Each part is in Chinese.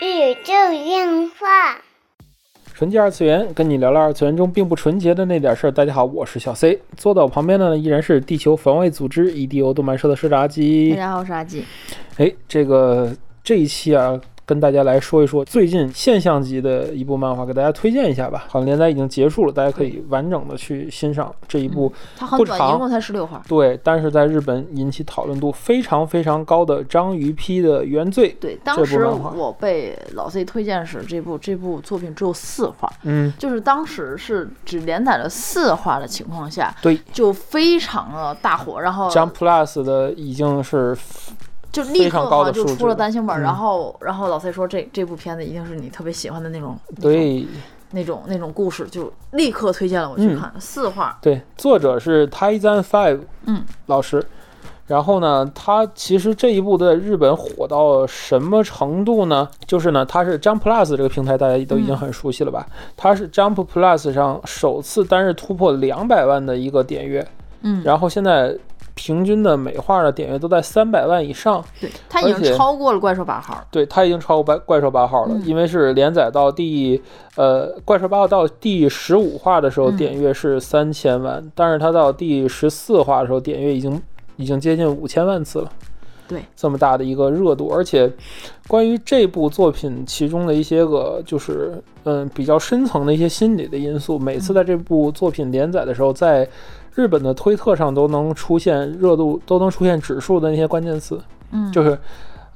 宇宙电话。纯洁二次元，跟你聊聊二次元中并不纯洁的那点事儿。大家好，我是小 C，坐到我旁边的呢依然是地球防卫组织 EDO 动漫社的社长阿大。家好，我是阿基。哎，这个这一期啊，跟大家来说一说最近现象级的一部漫画，给大家推荐一下吧。好像连载已经结束了，大家可以完整的去欣赏这一部。它很短，一共才十六话。对，但是在日本引起讨论度非常非常高的章鱼批的原罪。对，当时我被老 C 推荐时，这部这部作品只有四话，嗯，就是当时是只连载了四话的情况下，对就非常的大火，然后，Jump Plus 的已经是就立刻就出了单行本，嗯然后然后老蔡说这这部片子一定是你特别喜欢的那种，对。那种那种故事，就立刻推荐了我去嗯看、四话，对，作者是 Taizan Five，嗯，老师。然后呢，他其实这一部在日本火到什么程度呢？就是呢，他是 Jump Plus 这个平台，大家都已经嗯很熟悉了吧？它是 Jump Plus 上首次单日突破两百万的一个点阅，嗯，然后现在平均的每画的点阅都在三百万以上。对，它已经超过了怪兽八号，对，它已经超过怪怪兽八号了，嗯因为是连载到第呃怪兽八号到第十五话的时候，嗯点阅是三千万，但是它到第十四话的时候，点阅已经已经接近五千万次了。对，这么大的一个热度，而且关于这部作品其中的一些个就是嗯比较深层的一些心理的因素，每次在这部作品连载的时候，在日本的推特上都能出现热度，都能出现指数的那些关键词。嗯，就是，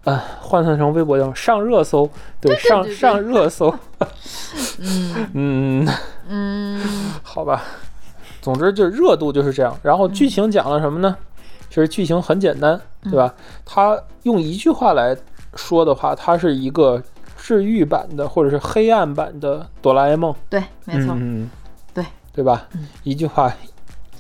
呃，换算成微博叫上热搜，对，上对对。上热搜，嗯。嗯，嗯。好吧，总之就是热度就是这样。然后剧情讲了什么呢？其实剧情很简单，对吧？它用一句话来说的话，它是一个治愈版的或者是黑暗版的哆啦 A 梦，对，没错，嗯，对，对吧？嗯。一句话，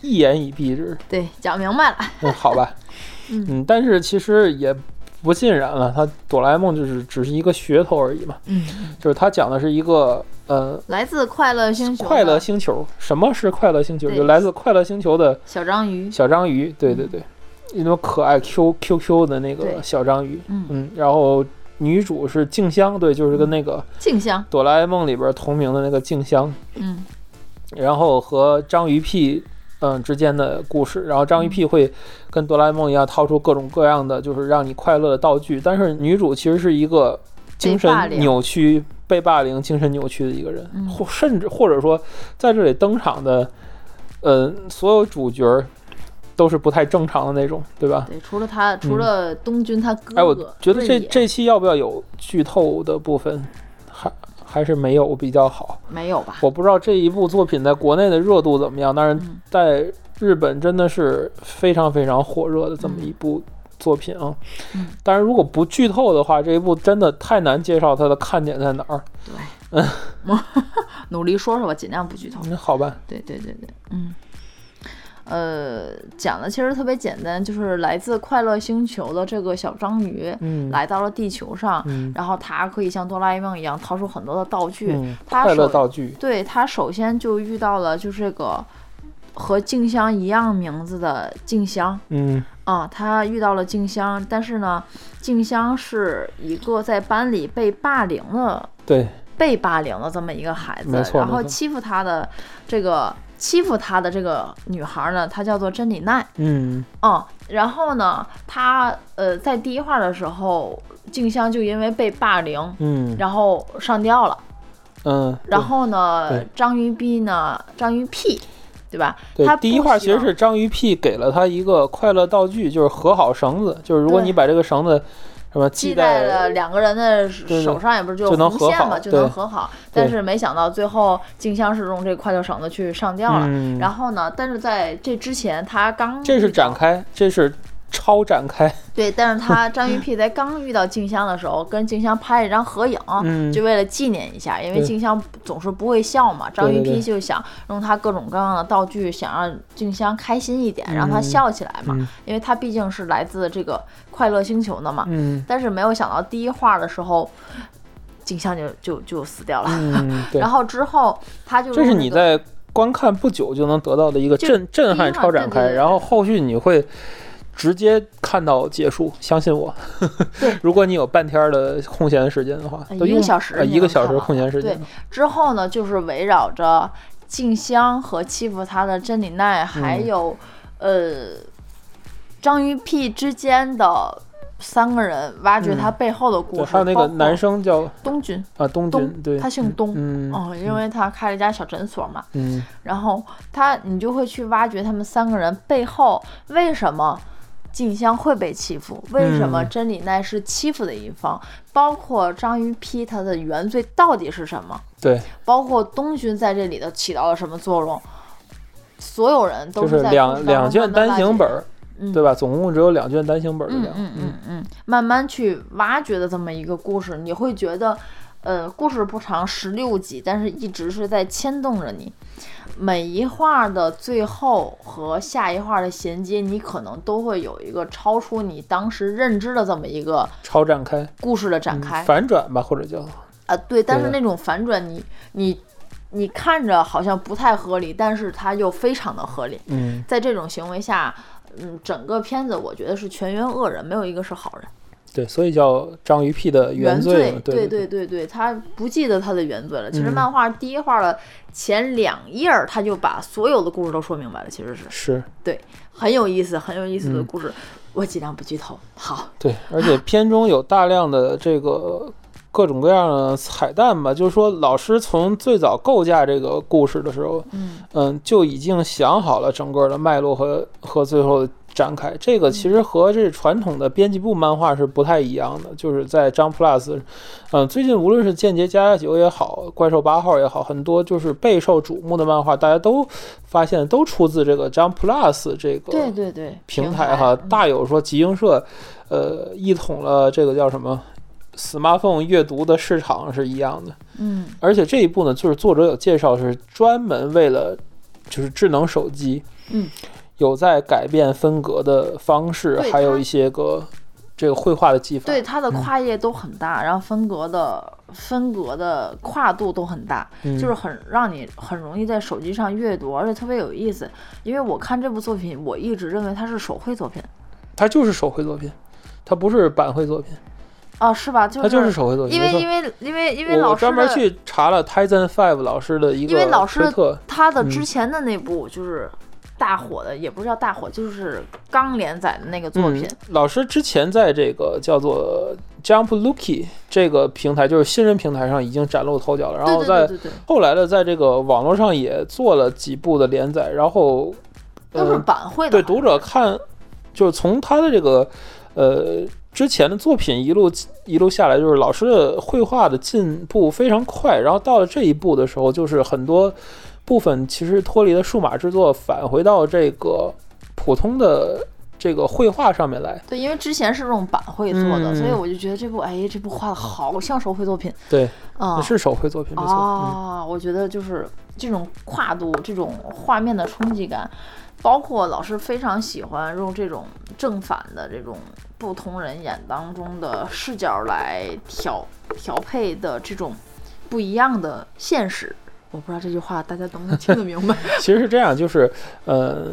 一言以蔽之。对，讲明白了，嗯，好吧，嗯嗯，但是其实也不尽然了，它哆啦 A 梦就是只是一个噱头而已嘛。嗯，就是它讲的是一个呃来自快乐星球快乐星球。什么是快乐星球？就来自快乐星球的小章鱼，小章鱼。对对对，那种可爱 Q Q Q 的那个小章鱼。嗯嗯，然后女主是静香，对，就是跟那个静香，哆啦 A 梦里边同名的那个静香。嗯然后和章鱼屁。嗯，之间的故事，然后章鱼屁会跟哆啦 A 梦一样掏出各种各样的就是让你快乐的道具，但是女主其实是一个精神扭曲、被霸凌、精神扭曲的一个人，嗯。或甚至或者说在这里登场的，呃，所有主角都是不太正常的那种，对吧？对，除了他，除了东君他哥哥，嗯哎，我觉得这这期要不要有剧透的部分？还还是没有比较好。没有吧？我不知道这一部作品在国内的热度怎么样，但是嗯在日本真的是非常非常火热的这么一部作品啊。嗯但是如果不剧透的话，这一部真的太难介绍它的看点在哪儿。对，嗯 努力说说吧，尽量不剧透。那，好吧，对对对对，嗯。呃，讲的其实特别简单，就是来自快乐星球的这个小章鱼，嗯，来到了地球上，嗯。然后它可以像哆啦 A 梦一样掏出很多的道具。嗯，他快乐道具，对它首先就遇到了就是这个和静香一样名字的静香嗯。啊，他遇到了静香，但是呢，静香是一个在班里被霸凌的对，被霸凌的这么一个孩子然后欺负他的这个欺负他的这个女孩呢，她叫做真理奈。嗯嗯，然后呢，她呃在第一话的时候，静香就因为被霸凌，嗯然后上吊了。嗯，然后呢，章鱼 B 呢，章鱼 P，对吧？他对第一话其实是章鱼屁给了他一个快乐道具，就是和好绳子，就是如果你把这个绳子什么系系在了两个人的手上，也不是就红线嘛，就能和好。但是没想到最后静香是用这个快乐绳子去上吊了。嗯，然后呢，但是在这之前，他刚这是展开，这是超展开，对，但是他张云 屁在刚遇到静香的时候，跟静香拍了一张合影，嗯。就为了纪念一下，因为静香总是不会笑嘛，章鱼对对。屁就想用他各种各样的道具，想让静香开心一点，让她嗯笑起来嘛，嗯。因为他毕竟是来自这个快乐星球的嘛。嗯。但是没有想到第一话的时候，静香就就就死掉了，嗯，然，后之后他就这是你在观看不久就能得到的一个震震撼超展开，然后后续你会直接看到结束，相信我。对。如果你有半天儿的空闲时间的话，一个小时呃一个小时空闲时间。对。之后呢，就是围绕着静香和欺负她的真理奈，还嗯。有、呃章鱼屁之间的三个人挖掘他背后的故，事，还有那个男生叫东君，啊东东君，对，他姓东。嗯哦，因为他开了一家小诊所嘛，嗯。然后他你就会去挖掘他们三个人背后为什么静香会被欺负，为什么嗯。真理奈是欺负的一方，包括章鱼批他的原罪到底是什么，对，包括东君在这里头起到了什么作用，所有人都是在两两卷单行本对吧？总共只有两卷单行本嗯量，嗯嗯嗯，慢慢去挖掘的这么一个故事，你会觉得，呃，故事不长，十六集，但是一直是在牵动着你。每一话的最后和下一话的衔接，你可能都会有一个超出你当时认知的这么一个超展开，故事的展嗯开。反转吧，或者叫啊，对，但是那种反转你，你你看着好像不太合理，但是它又非常的合理。嗯在这种行为下，嗯，整个片子我觉得是全员恶人，没有一个是好人。对，所以叫章鱼屁的原罪嘛，对对对对对，他不记得他的原罪了。其实嗯漫画第一话的前两页儿，他就把所有的故事都说明白了，其实是是，对，很有意思，很有意思的嗯故事。我尽量不剧透。好，对，而且片中有大量的这个各种各样的彩蛋吧，就是说老师从最早构架这个故事的时候，嗯嗯，就已经想好了整个的脉络和和最后的展开。这个其实和这传统的编辑部漫画是不太一样的，就是在 Jump Plus，嗯，最近无论是《间谍加加九》也好，《怪兽八号》也好，很多就是备受瞩目的漫画，大家都发现都出自这个 Jump Plus 这个对对对，平台台哈，嗯大有说集英社，呃，一统了这个叫什么 smartphone 阅读的市场是一样的。嗯而且这一部呢，就是作者有介绍是专门为了就是智能手机，嗯，有在改变分隔的方式，还有一些个这个绘画的技法。对，它的嗯跨页都很大，然后分隔的分隔的跨度都很大，嗯就是很让你很容易在手机上阅读，而且特别有意思。因为我看这部作品，我一直认为它是手绘作品它就是手绘作品，它不是版绘作品，啊，是吧？就他就是手绘作品。因为因为因为因为我老师我专门去查了 Tizen Five 老师的一个因为老师他的之前的那部就是大火的，也不是叫大火，就是刚连载的那个作品嗯。老师之前在这个叫做 Jump Lucky 这个平台，就是新人平台上已经崭露头角了。然后在后来的在这个网络上也做了几部的连载，然后都是呃，版绘的。对读者看，就是从他的这个呃之前的作品一路一路下来，就是老师的绘画的进步非常快，然后到了这一步的时候，就是很多部分其实脱离了数码制作，返回到这个普通的这个绘画上面来。对，因为之前是这种版绘做的，嗯所以我就觉得这部哎，这部画的好像手绘作品对，啊。是手绘作品，没错。嗯啊，我觉得就是这种跨度、这种画面的冲击感，包括老师非常喜欢用这种正反的这种不同人眼当中的视角来调调配的这种不一样的现实。我不知道这句话大家能不能听得明白？其实是这样，就是呃，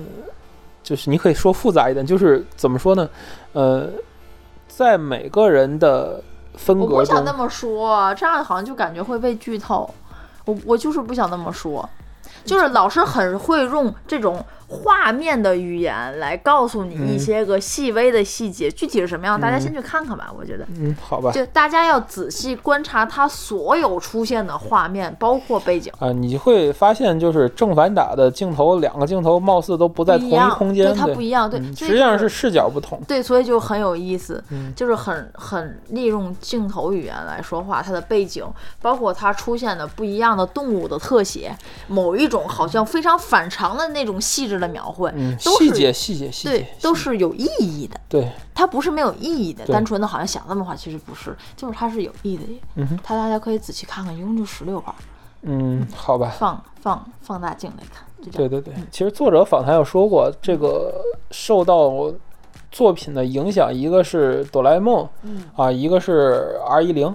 就是你可以说复杂一点，就是怎么说呢？呃，在每个人的分我隔中不想那，么说，这样好像就感觉会被剧透。我我就是不想那么说，就是老师很会用这种画面的语言来告诉你一嗯些个细微的细节，具体是什么样，大家嗯先去看看吧。我觉得，嗯，好吧。就大家要仔细观察它所有出现的画面，包括背景。啊，你会发现，就是正反打的镜头，两个镜头貌似都不在同一空间，对它不一样对嗯实际上是视角不同。对，所以就很有意思，嗯就是很很利用镜头语言来说话，它的背景，包括它出现的不一样的动物的特写，某一种好像非常反常的那种细致的描绘，嗯，都是细节，细节，细节对，，都是有意义的。对，它不是没有意义的，单纯的好像想那么画，其实不是，就是它是有意义的。嗯哼，它大家可以仔细看看，一共就十六画，嗯，好吧。放放放大镜来看。对对对，其实作者访谈有说过，这个受到作品的影响，一个是哆啦 A 梦嗯，啊，一个是 R 一零，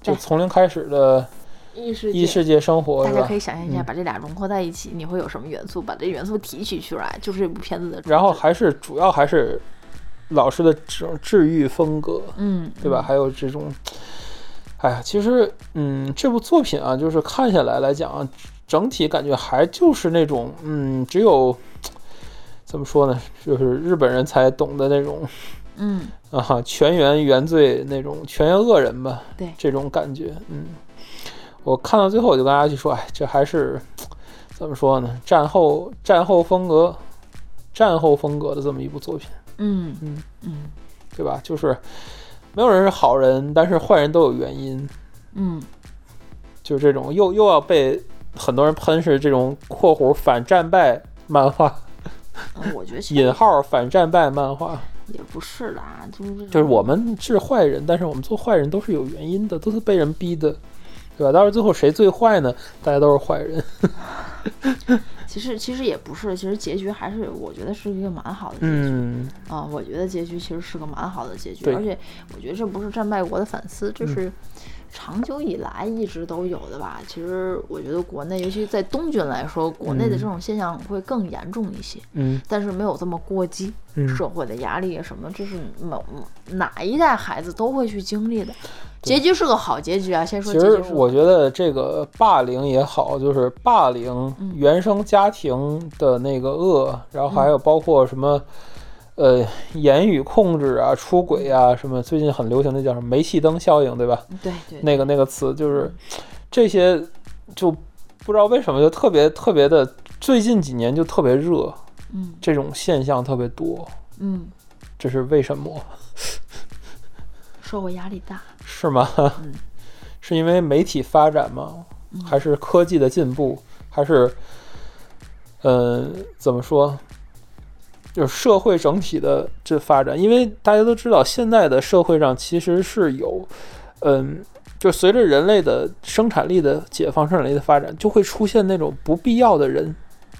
就从零开始的异世界。异世界生活，大家可？以想象一下，嗯把这俩融合在一起，你会有什么元素？把这元素提取出来，就是这部片子的。然后还是主要还是老师的这种治愈风格，嗯，对吧？还有这种，哎呀，其实，嗯，这部作品啊，就是看下来来讲啊，整体感觉还就是那种，嗯，只有怎么说呢，就是日本人才懂的那种嗯，啊，全员原罪那种全员恶人吧，对这种感觉，嗯，我看到最后我就跟阿去说，哎，这还是怎么说呢？战后战后风格，战后风格的这么一部作品。嗯嗯嗯对吧？就是没有人是好人，但是坏人都有原因，嗯就是这种又又要被很多人喷是这种（括弧反战败漫画嗯，我觉得）引号反战败漫画，也不是的啊，就是就是我们是坏人，但是我们做坏人都是有原因的，都是被人逼的，对吧？到时候最后谁最坏呢？大家都是坏人。其实其实也不是，其实结局还是我觉得是一个蛮好的结局。嗯，啊，我觉得结局其实是个蛮好的结局，而且我觉得这不是战败国的反思，这嗯是长久以来一直都有的吧。其实我觉得国内，尤其在东军来说，国内的这种现象会更严重一些，嗯但是没有这么过激。嗯社会的压力啊什么，这是某哪一代孩子都会去经历的。结局是个好结局啊，先说其实结局其实我觉得这个霸凌也好，就是霸凌嗯原生家庭的那个恶，然后还有包括什么，呃，言语控制啊、出轨啊，什么最近很流行的叫什么煤气灯效应，对吧？对对那个那个词就是这些，就不知道为什么就特别特别的，最近几年就特别热，嗯。这种现象特别多，嗯，这是为什么？社会压力大，是吗？嗯 是因为媒体发展吗？嗯还是科技的进步？还是，嗯、怎么说？就是社会整体的这发展，因为大家都知道，现在的社会上其实是有，嗯，就随着人类的生产力的解放、生产力的发展，就会出现那种不必要的人，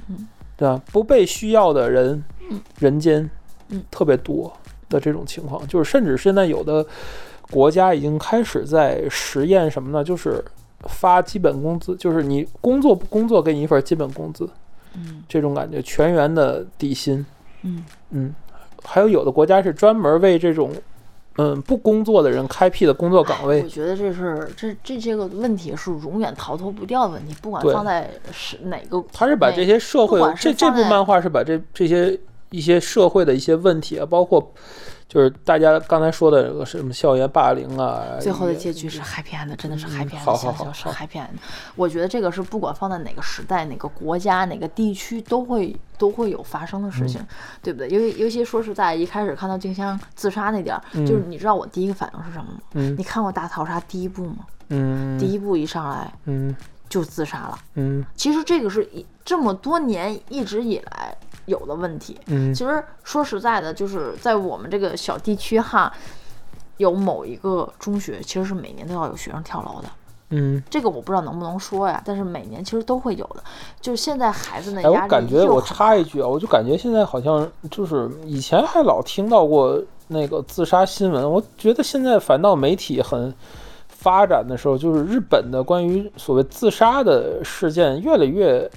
嗯，对吧？不被需要的人，嗯人间，嗯特别多的这种情况，就是甚至现在有的国家已经开始在实验什么呢？就是发基本工资，就是你工作不工作，给你一份基本工资，嗯这种感觉，全员的底薪。嗯嗯，还有有的国家是专门为这种嗯不工作的人开辟的工作岗位我。觉得这是这这些个问题是永远逃脱不掉的问题，不管放在是哪个，他是把这些社会这这部漫画是把这这些一些社会的一些问题啊，包括就是大家刚才说的这个什么校园霸凌啊，最后的结局是 happy end，真的是嗯 happy end，是 happy end。我觉得这个是不管放在哪个时代、哪个国家、哪个地区都会都会有发生的事情，对不对？尤其尤其说实在，一开始看到静香自杀那点儿，就是你知道我第一个反应是什么吗？嗯你看过《大逃杀》第一部吗？嗯第一部一上来嗯就自杀了。嗯其实这个是一这么多年一直以来有的问题。嗯其实说实在的，就是在我们这个小地区哈，有某一个中学其实是每年都要有学生跳楼的。嗯。这个我不知道能不能说呀，但是每年其实都会有的。就是现在孩子的哎，压力我感觉我插一句啊，我就感觉现在好像就是以前还老听到过那个自杀新闻，我觉得现在反倒媒体很发展的时候，就是日本的关于所谓自杀的事件越来越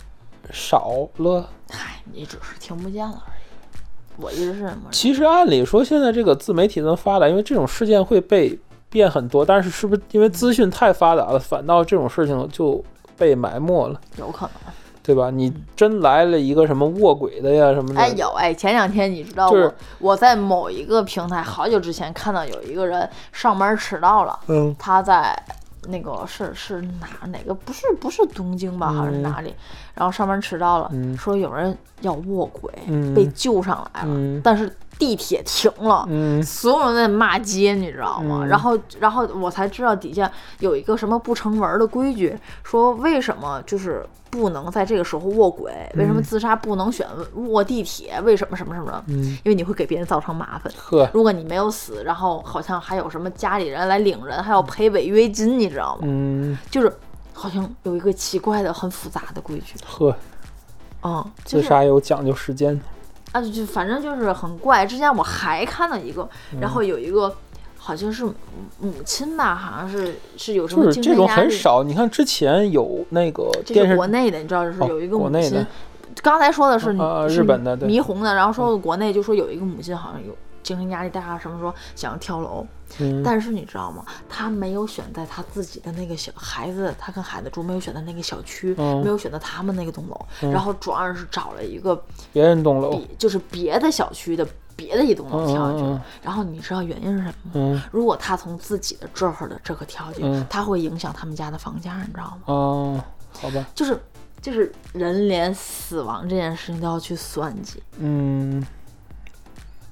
少了。嗨，你只是听不见了而已。我一直是这么其实按理说，现在这个自媒体这么发达，因为这种事件会被变很多，但是是不是因为资讯太发达了，反倒这种事情就被埋没了？有可能。对吧？你真来了一个什么卧轨的呀什么的，哎，有哎，前两天你知道我、就是我在某一个平台好久之前看到有一个人上班迟到了，嗯。他在那个是是哪哪个不是不是东京吧，好像是嗯。哪里，然后上班迟到了，嗯。说有人要卧轨、嗯。被救上来了，嗯。但是地铁停了。嗯所有人在骂街，你知道吗？嗯然后，然后我才知道底下有一个什么不成文的规矩，说为什么就是不能在这个时候卧轨？为什么自杀不能选卧地铁？为什么什么什么的？嗯，因为你会给别人造成麻烦。呵，如果你没有死，然后好像还有什么家里人来领人，还要赔违约金，你知道吗？嗯就是好像有一个奇怪的、很复杂的规矩。呵，嗯，就自是杀有讲究时间，啊，就反正就是很怪。之前我还看了一个，然后有一个好像是母母亲吧，好像是是有什么就是这种精神压力。很少。你看之前有那个这电视是国内的，你知道，就是哦有一个母亲。国内的刚才说的是、日本的对霓虹的，然后说国内就说有一个母亲好像有精神压力大啊，什么说想要跳楼，嗯，但是你知道吗？他没有选在他自己的那个小孩子，他跟孩子住没有选在那个小区，嗯没有选择他们那个栋楼，然后主要是找了一个别人栋楼，比就是别的小区的别的一栋楼跳下去了。然后你知道原因是什么吗？嗯如果他从自己的这儿的这个跳进去，嗯他会影响他们家的房价，你知道吗？哦，好吧，就是就是人连死亡这件事情都要去算计。嗯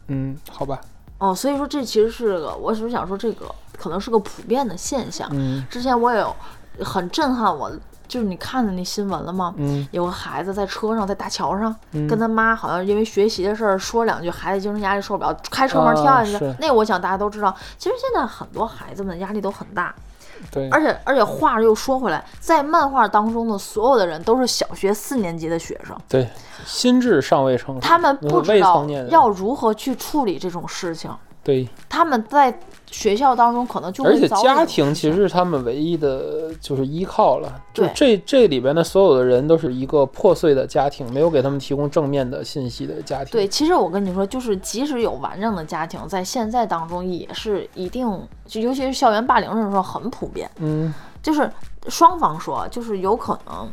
嗯，好吧，哦，所以说这其实是个，我只是想说这个可能是个普遍的现象。嗯之前我也有很震撼我，就是你看的那新闻了吗？嗯有个孩子在车上，在大桥上，嗯跟他妈好像因为学习的事儿说两句，孩子精神压力受不了，开车门跳下去。那我想大家都知道，其实现在很多孩子们压力都很大，对，而且而且话又说回来，在漫画当中的所有的人都是小学四年级的学生，对，心智尚未成熟，他们不知道要如何去处理这种事情，对，他们在学校当中可能就而且家庭其实是他们唯一的就是依靠了，就这这里边的所有的人都是一个破碎的家庭，没有给他们提供正面的信息的家庭。对，其实我跟你说，就是即使有完整的家庭，在现在当中也是一定，就尤其是校园霸凌这种事很普遍。嗯就是双方说，就是有可能，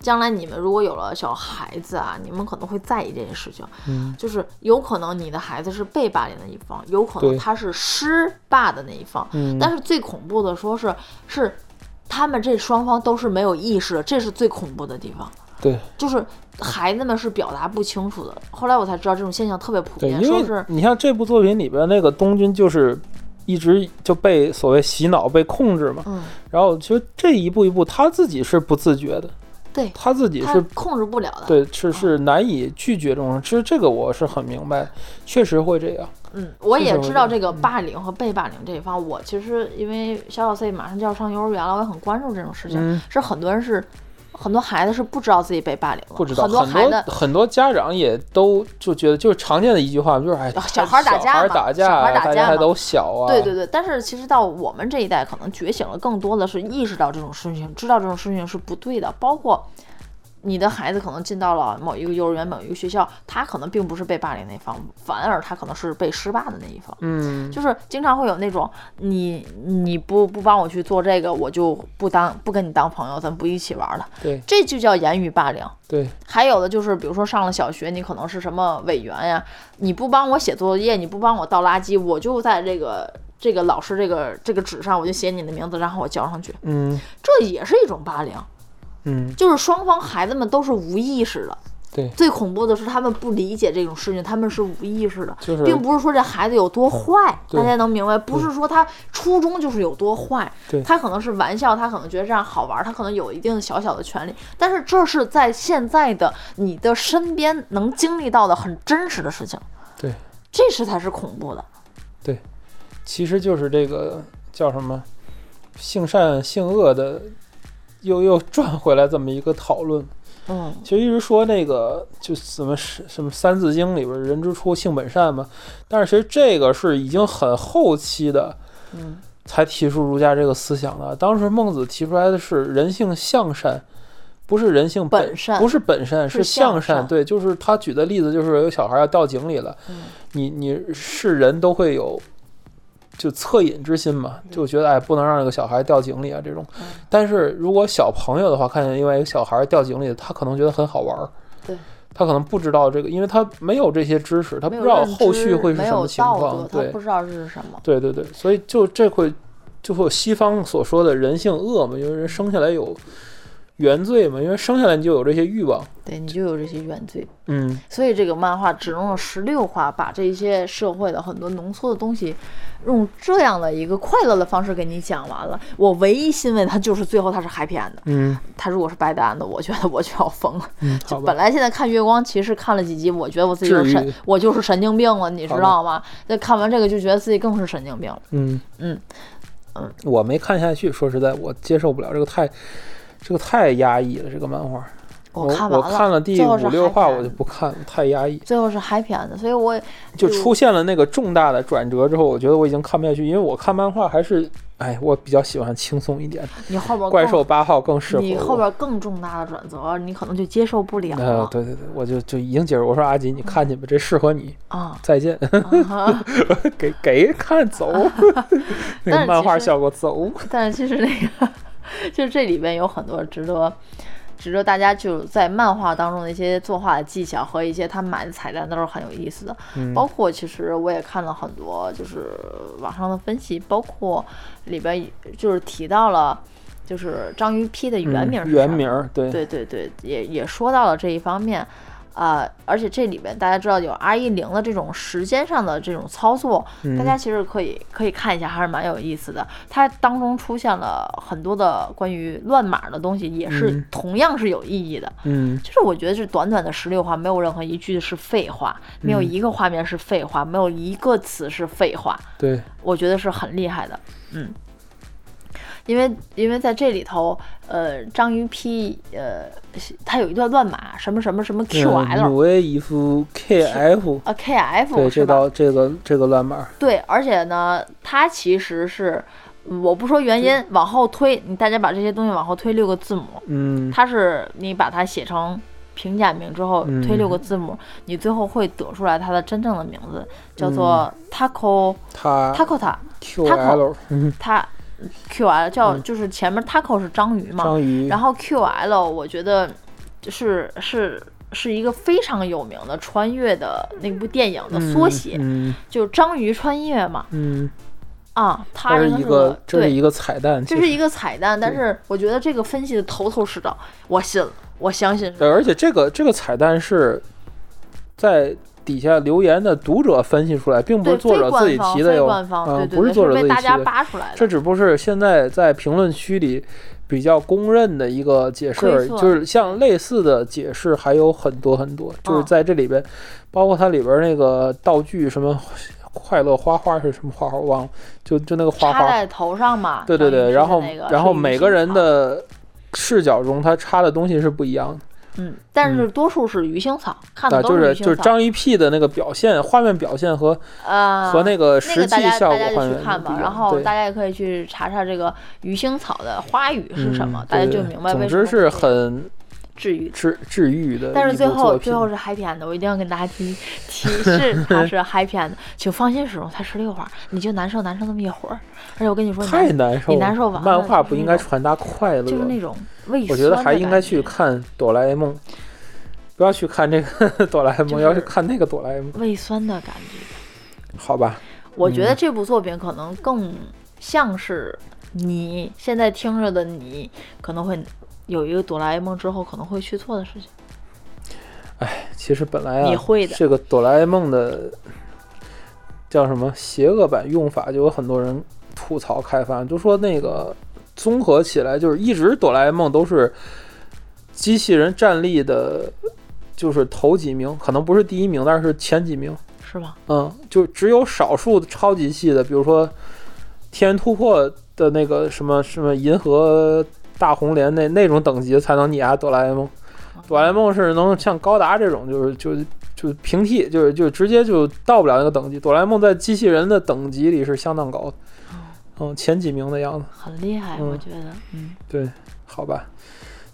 将来你们如果有了小孩子啊，你们可能会在意这件事情。嗯就是有可能你的孩子是被霸凌的一方，有可能他是施霸的那一方。嗯，但是最恐怖的说是是，他们这双方都是没有意识的，这是最恐怖的地方。对就是孩子们是表达不清楚的。后来我才知道这种现象特别普，遍，说是你像这部作品里边那个东君就是。一直就被所谓洗脑、被控制嘛，嗯，然后其实这一步一步他自己是不自觉的，对他自己是控制不了的。，对是是难以拒绝这种。其实这个我是很明白，确实会这样。嗯，我也知道这个霸凌和被霸凌这一方。我其实因为小小 C 马上就要上幼儿园了，我也很关注这种事情。嗯是很多人是很多孩子是不知道自己被霸凌了，不知道很多孩子很多家长也都就觉得，就是常见的一句话，就是哎，小孩儿打架小孩儿嘛打架，小孩儿打架都小啊。对对对，但是其实到我们这一代，可能觉醒了，更多的是意识到这种事情，知道这种事情是不对的。包括你的孩子可能进到了某一个幼儿园、某一个学校，他可能并不是被霸凌那一方，反而他可能是被施霸的那一方。嗯，就是经常会有那种你你不不帮我去做这个，我就不当不跟你当朋友，咱不一起玩了，对这就叫言语霸凌。对还有的就是，比如说上了小学，你可能是什么委员呀，你不帮我写作业，你不帮我倒垃圾，我就在这个这个老师这个这个纸上，我就写你的名字，然后我交上去，嗯这也是一种霸凌。嗯，就是双方孩子们都是无意识的。对。最恐怖的是他们不理解这种事情，他们是无意识的，就是并不是说这孩子有多坏，对。大家能明白？不是说他初衷就是有多坏。对，他可能是玩笑，他可能觉得这样好玩，他可能有一定小小的权利，但是这是在现在的你的身边能经历到的很真实的事情，对，这是才是恐怖的。对。其实就是这个叫什么性善性恶的，又又转回来这么一个讨论。嗯其实一直说那个就什么是什么《三字经》里边“人之初，性本善”嘛，但是其实这个是已经很后期的嗯才提出儒家这个思想的。当时孟子提出来的是人性向善，不是人性本善不是本善，是向向善对，就是他举的例子就是有小孩要掉井里了，嗯你你是人都会有就恻隐之心嘛，就觉得哎不能让这个小孩掉井里啊这种。嗯但是如果小朋友的话，看见另外一个小孩掉井里，他可能觉得很好玩儿。对。他可能不知道这个，因为他没有这些知识，他不知道后续会是什么情况。对不，知道这是什么。对对对，所以就这会就会有西方所说的人性恶嘛，因为人生下来有原罪嘛，因为生下来你就有这些欲望。对你就有这些原罪。嗯，所以这个漫画只用了十六话，把这些社会的很多浓缩的东西，用这样的一个快乐的方式给你讲完了。我唯一欣慰的他就是最后他是 happy end 的。嗯他如果是白的 end，我觉得我就要疯了。嗯，好吧本。来现在看《月光骑士》看了几集，我觉得我自己就是神，我就是神经病了，你知道吗？那看完这个就觉得自己更是神经病了。嗯嗯嗯，我没看下去，说实在，我接受不了这个太这个太压抑了，这个漫画。我我看完了，看了第五六话，我就不看了，太压抑。最后是 happy end，所以我就就出现了那个重大的转折之后，我觉得我已经看不下去，因为我看漫画还是，哎，我比较喜欢轻松一点。你后边怪兽八号更适合你后。边更重大的转折，你可能就接受不了呃了，对对对，我就就已经接受。我说阿吉，你看去吧，这适合你。啊。再见，啊 给给看走，那个漫画效果走。但是其实那个，就是这里边有很多值得值得大家就在漫画当中的一些作画的技巧和一些他买的彩蛋都是很有意思的。嗯包括其实我也看了很多就是网上的分析，包括里边就是提到了就是章鱼 P 的原名原名儿，对对对对，也也说到了这一方面。啊、而且这里边大家知道有 R 一零的这种时间上的这种操作，嗯。大家其实可以可以看一下，还是蛮有意思的。它当中出现了很多的关于乱码的东西，也是嗯。同样是有意义的。嗯。就是我觉得这短短的十六话，没有任何一句是废话，没有嗯。一个画面是废话，没有一个词是废话，对，我觉得是很厉害的。嗯，因为因为在这里头，呃，章鱼 P，呃，它有一段乱码，什么什么什么 QL 啊 KF 对，这？道这个这个乱码，对，而且呢，它其实是，嗯我不说原因，往后推，你大家把这些东西往后推六个字母，嗯它是你把它写成平假名之后嗯推六个字母，你最后会得出来它的真正的名字，叫做 taco、它 taco 塔 QL，嗯，它 QL 叫、嗯。就是前面 taco 是章鱼嘛，章鱼，然后 QL 我觉得是是是一个非常有名的穿越的那部电影的缩写，嗯就章鱼穿越嘛。嗯，啊，它一个这是对，一个彩蛋，这是一个彩蛋，但是我觉得这个分析的头头是道，我信了，我相信。对，而且这个这个彩蛋是在底下留言的读者分析出来，并不，是作者自己，提的哟，不是作者自己提的。这只不过是现在在评论区里比较公认的一个解释就是像类似的解释还有很多很多，就是嗯在这里边，包括它里边那个道具什么。快乐花花是什么花花？我忘了，就就那个花花，插在头上嘛。对对对，然后然后每个人，的视角中，他插的东西是不一样的。嗯，但是多数是鱼腥草，看的啊，都就是鱼腥草。就是章鱼癖的那个表现，画面表现和呃，和那个那实际效果去看吧，然后大家也可以去查查这个鱼腥草的花语是什么，嗯大家就明白为什么总之是很治愈。治治愈的。但是最后最后是 happy end 的，我一定要跟大家提 提示它是 happy end，的请放心使用，才十六话，你就难受难受那么一会儿。而且我跟你说，太难难受了，你难受完了漫画不应该传达快乐，就是那种我觉得还应该去看哆啦 A 梦，不要去看这个 哆啦 A 梦，就是要去看那个哆啦 A 梦，胃酸的感觉。好吧？我觉得嗯这部作品可能更像是你现在听着的你，可能会有一个哆啦 A 梦之后可能会去做的事情。哎其实本来啊，你会的这个哆啦 A 梦的叫什么邪恶版用法，就有很多人吐槽开发，就说那个综合起来，就是一直哆啦 A 梦都是机器人战力的，就是头几名，可能不是第一名，但是前几名。是吗？嗯，就只有少数超级系的，比如说《天元突破》的那个什么什么银河大红莲那那种等级才能碾压哆啦 A 梦。哆啦 A 梦是能像高达这种，就是就就平替，就是就直接就到不了那个等级。哆啦 A 梦在机器人的等级里是相当高的，嗯，前几名的样子。很厉害，嗯我觉得，嗯，对，好吧。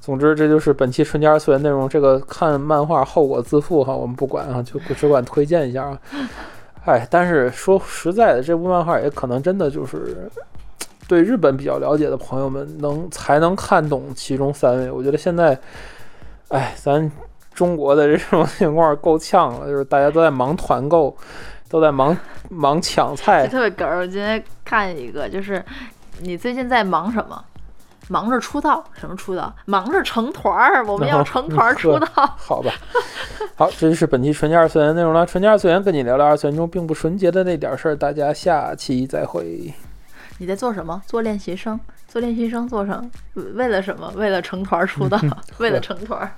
总之，这就是本期纯洁二次元内容。这个看漫画后果自负哈，我们不管啊，就只管推荐一下啊。哎，但是说实在的，这部漫画也可能真的就是对日本比较了解的朋友们能才能看懂其中三位。我觉得现在，哎，咱中国的这种情况够呛了，就是大家都在忙团购，都在忙 忙抢菜。特别哏儿。我今天看一个，就是你最近在忙什么？忙着出道，什么出道？忙着成团儿，我们要成团儿 出呵道。好吧，好，这就是本期纯洁二次元内容了。纯洁二次元跟你聊聊二次元中并不纯洁的那点事儿，大家下期再会。你在做什么？做练习生？做练习生做什么？为了什么？为了成团儿出道，为了成团儿。